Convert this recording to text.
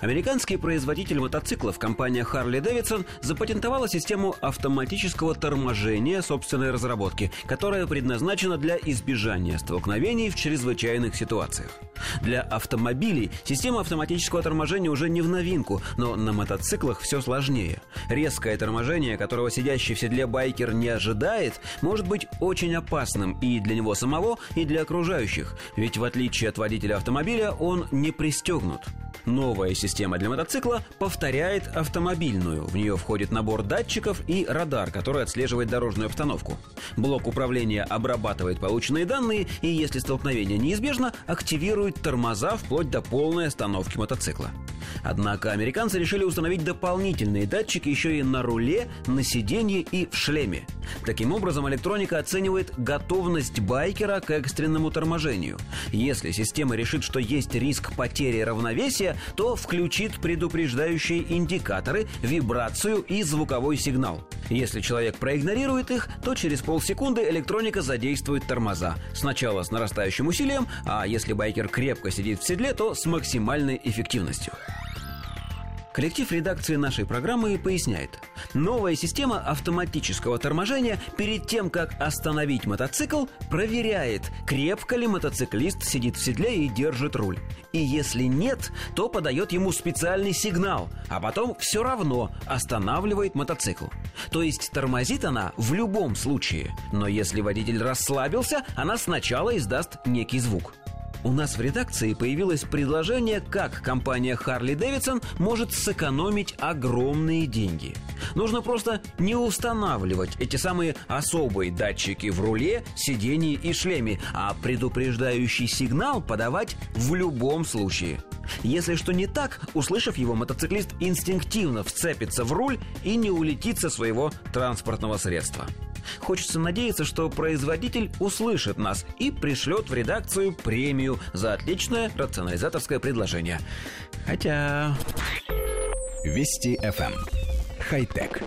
Американский производитель мотоциклов компания Harley Davidson запатентовала систему автоматического торможения собственной разработки, которая предназначена для избежания столкновений в чрезвычайных ситуациях. Для автомобилей система автоматического торможения уже не в новинку, но на мотоциклах все сложнее. Резкое торможение, которого сидящий в седле байкер не ожидает, может быть очень опасным и для него самого, и для окружающих, ведь в отличие от водителя автомобиля он не пристегнут. Новая система для мотоцикла повторяет автомобильную. В нее входит набор датчиков и радар, который отслеживает дорожную обстановку. Блок управления обрабатывает полученные данные и, если столкновение неизбежно, активирует тормоза вплоть до полной остановки мотоцикла. Однако американцы решили установить дополнительные датчики еще и на руле, на сиденье и в шлеме. Таким образом, электроника оценивает готовность байкера к экстренному торможению. Если система решит, что есть риск потери равновесия, то включит предупреждающие индикаторы, вибрацию и звуковой сигнал. Если человек проигнорирует их, то через полсекунды электроника задействует тормоза. Сначала с нарастающим усилием, а если байкер крепко сидит в седле, то с максимальной эффективностью. Коллектив редакции нашей программы поясняет. Новая система автоматического торможения перед тем, как остановить мотоцикл, проверяет, крепко ли мотоциклист сидит в седле и держит руль. И если нет, то подает ему специальный сигнал, а потом все равно останавливает мотоцикл. То есть тормозит она в любом случае, но если водитель расслабился, она сначала издаст некий звук. У нас в редакции появилось предложение, как компания Harley Davidson может сэкономить огромные деньги. Нужно просто не устанавливать эти самые особые датчики в руле, сидении и шлеме, а предупреждающий сигнал подавать в любом случае. Если что не так, услышав его, мотоциклист инстинктивно вцепится в руль и не улетит со своего транспортного средства. Хочется надеяться, что производитель услышит нас и пришлет в редакцию премию за отличное рационализаторское предложение. Хотя... Вести FM. Эм. Хай-тек.